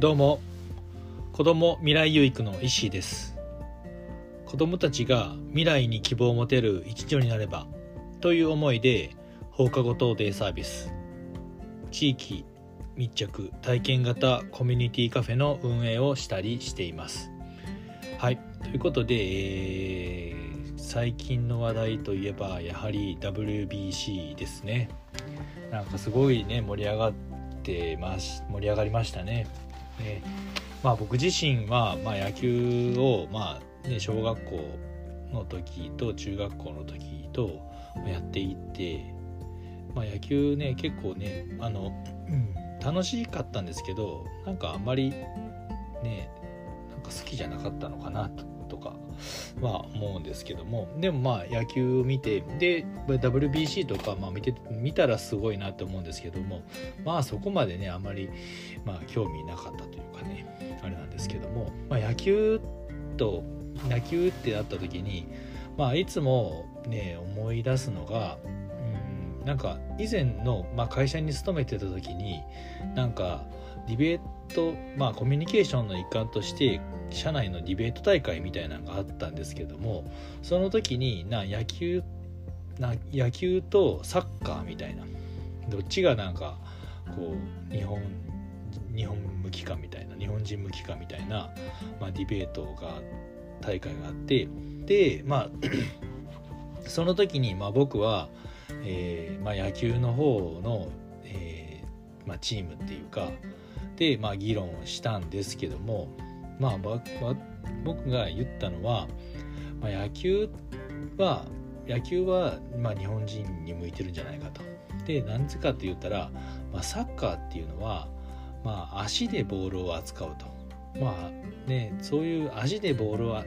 どうも。子ども未来有育の石井です。子どもたちが未来に希望を持てる一助になればという思いで放課後等デイサービス。地域密着体験型コミュニティカフェの運営をしたりしています。はい。ということで、えー、最近の話題といえばやはり WBC ですね。なんかすごいね盛り上がってます盛り上がりましたね。ね。まあ、僕自身は、まあ、野球を、まあね、小学校の時と中学校の時とやっていって、まあ、野球ね結構ねあの、うん、楽しかったんですけどなんかあんまりねなんか好きじゃなかったのかなととかは思うんですけども。でもまあ野球を見てで WBC とかまあ見て見たらすごいなと思うんですけども。まあそこまでねあまりまあ興味なかったというかねあれなんですけども、まあ、野球と野球ってなった時にまあいつもね思い出すのがうんなんか以前の、まあ、会社に勤めてた時になんかディベートまあコミュニケーションの一環として社内のディベート大会みたいなのがあったんですけどもその時にな野球な野球とサッカーみたいなどっちがなんかこう日本日本向きかみたいな日本人向きかみたいな、まあ、ディベートが大会があってでまあ その時にまあ僕は、えーまあ、野球の方の、えーまあ、チームっていうか、まあ、議論をしたんですけどもまあ僕が言ったのは、まあ、野球は野球は、まあ、日本人に向いてるんじゃないかと。で何でかって言ったら、まあ、サッカーっていうのは、まあ、足でボールを扱うと。まあねそういう足でボールを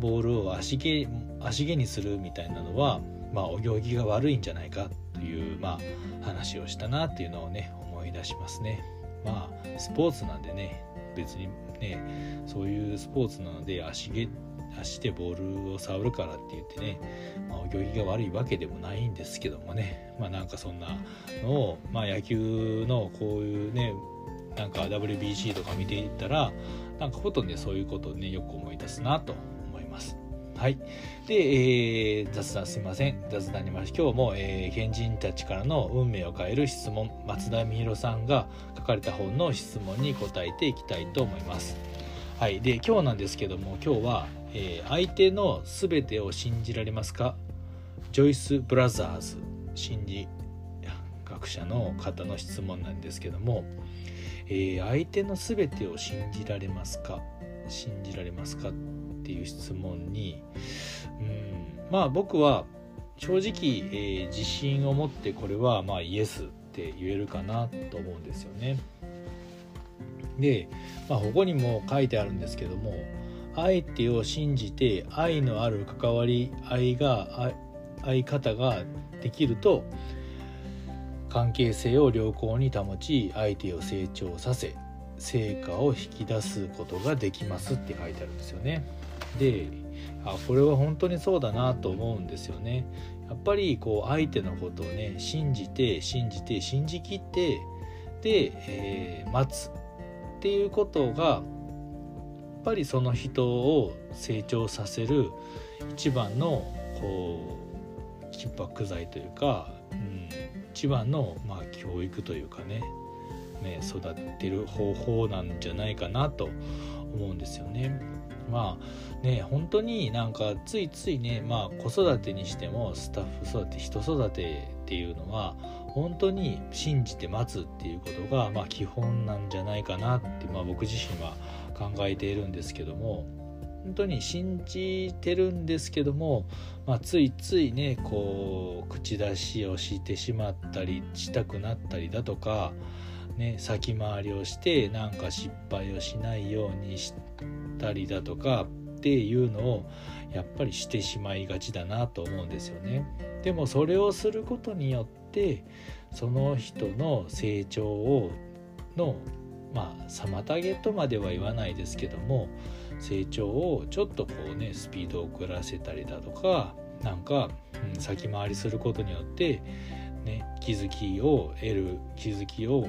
ボールを足毛足毛にするみたいなのは、まあ、お行儀が悪いんじゃないかという、まあ、話をしたなっていうのをね思い出しますね。まあスポーツなんでね別にねそういうスポーツなので足毛足でボールを触るからって言ってね、まあ、お行儀が悪いわけでもないんですけどもねまあなんかそんなのを、まあ、野球のこういうねなんか WBC とか見ていったらなんかほとんどねそういうことをねよく思い出すなと。はい。で、えー、雑談すみません。雑談にまし今日も、えー、賢人たちからの運命を変える質問、松田美弘さんが書かれた本の質問に答えていきたいと思います。はい。で、今日なんですけども、今日は、えー、相手の全てを信じられますか？ジョイス・ブラザーズ心理学者の方の質問なんですけども、えー、相手の全てを信じられますか？信じられますか？っていう質問にうんまあ僕は正直、えー、自信を持ってこれはまあイエスって言えるかなと思うんですよね。で、まあ、ここにも書いてあるんですけども相手を信じて愛のある関わり愛が相方ができると関係性を良好に保ち相手を成長させ成果を引き出すことができますって書いてあるんですよね。であこれは本当にそうだなと思うんですよね。やっぱりこう相手のことをね信じて信じて信じきってで、えー、待つっていうことがやっぱりその人を成長させる一番のこう逼迫剤というか、うん、一番のまあ教育というかねね育てる方法なんじゃないかなと思うんですよね。まあね本当になんかついついねまあ子育てにしてもスタッフ育て人育てっていうのは本当に信じて待つっていうことがまあ基本なんじゃないかなって、まあ、僕自身は考えているんですけども本当に信じてるんですけども、まあ、ついついねこう口出しをしてしまったりしたくなったりだとかね、先回りをしてなんか失敗をしないようにしたりだとかっていうのをやっぱりしてしまいがちだなと思うんですよね。でもそれをすることによってその人の成長をのまあ妨げとまでは言わないですけども成長をちょっとこうねスピードを遅らせたりだとかなんか、うん、先回りすることによって、ね、気づきを得る気づきを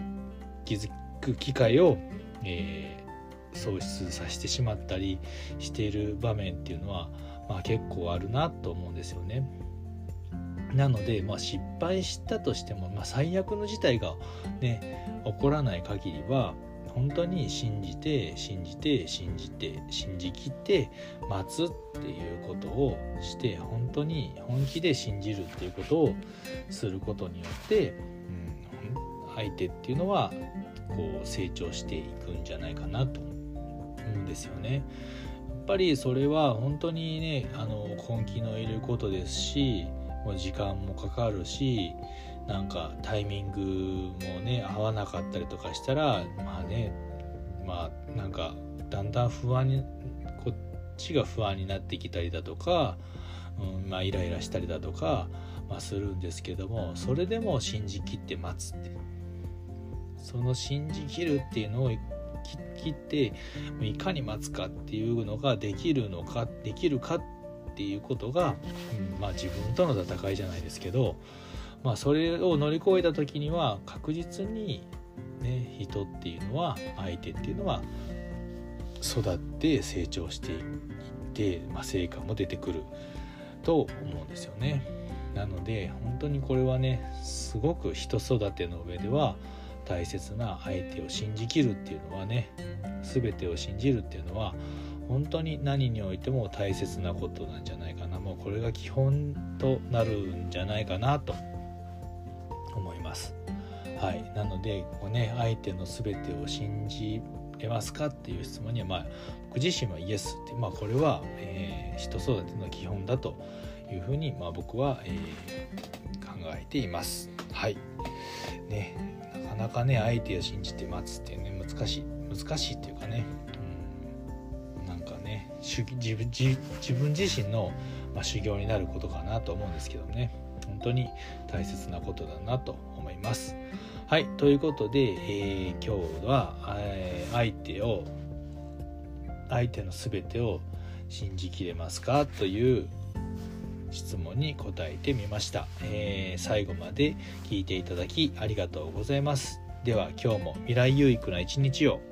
気づく機会をえー、喪失させてしまったりしている場面っていうのは、まあ、結構あるなと思うんですよね。なので、まあ、失敗したとしても、まあ、最悪の事態がね起こらない限りは本当に信じて信じて信じて信じきって待つっていうことをして本当に本気で信じるっていうことをすることによって、うん、相手っていうのはこう成長していくんじゃないかなと思うんですよね。やっぱりそれは本当にねあの根気のいることですしもう時間もかかるしなんかタイミングもね合わなかったりとかしたらまあねまあなんかだんだん不安にこっちが不安になってきたりだとか、うん、まあイライラしたりだとか、まあ、するんですけどもそれでも信じきって待つってその信じきるっていうのを切っていかに待つかっていうのができるのかできるかっていうことが、うん、まあ自分との戦いじゃないですけどまあ、それを乗り越えた時には確実に、ね、人っていうのは相手っていうのは育って成長していって、まあ、成果も出てくると思うんですよね。なので本当にこれはねすごく人育ての上では大切な相手を信じきるっていうのはね全てを信じるっていうのは本当に何においても大切なことなんじゃないかなもうこれが基本となるんじゃないかなと思います。はい、なのでこう、ね、相手の全てを信じれますかっていう質問には、まあ、僕自身はイエスって、まあ、これは、えー、人育ての基本だというふうに、まあ、僕は、えー、考えています。はいね、なかね相手を信じて待つっていうね難しい難しいっていうかね、うん、なんかね自分自分自身の、まあ、修行になることかなと思うんですけどね。本当に大切なことだなと思います。はいということで、えー、今日は、えー、相手を相手の全てを信じきれますか？という質問に答えてみました、えー、最後まで聞いていただきありがとうございます。では今日も未来有益な一日を。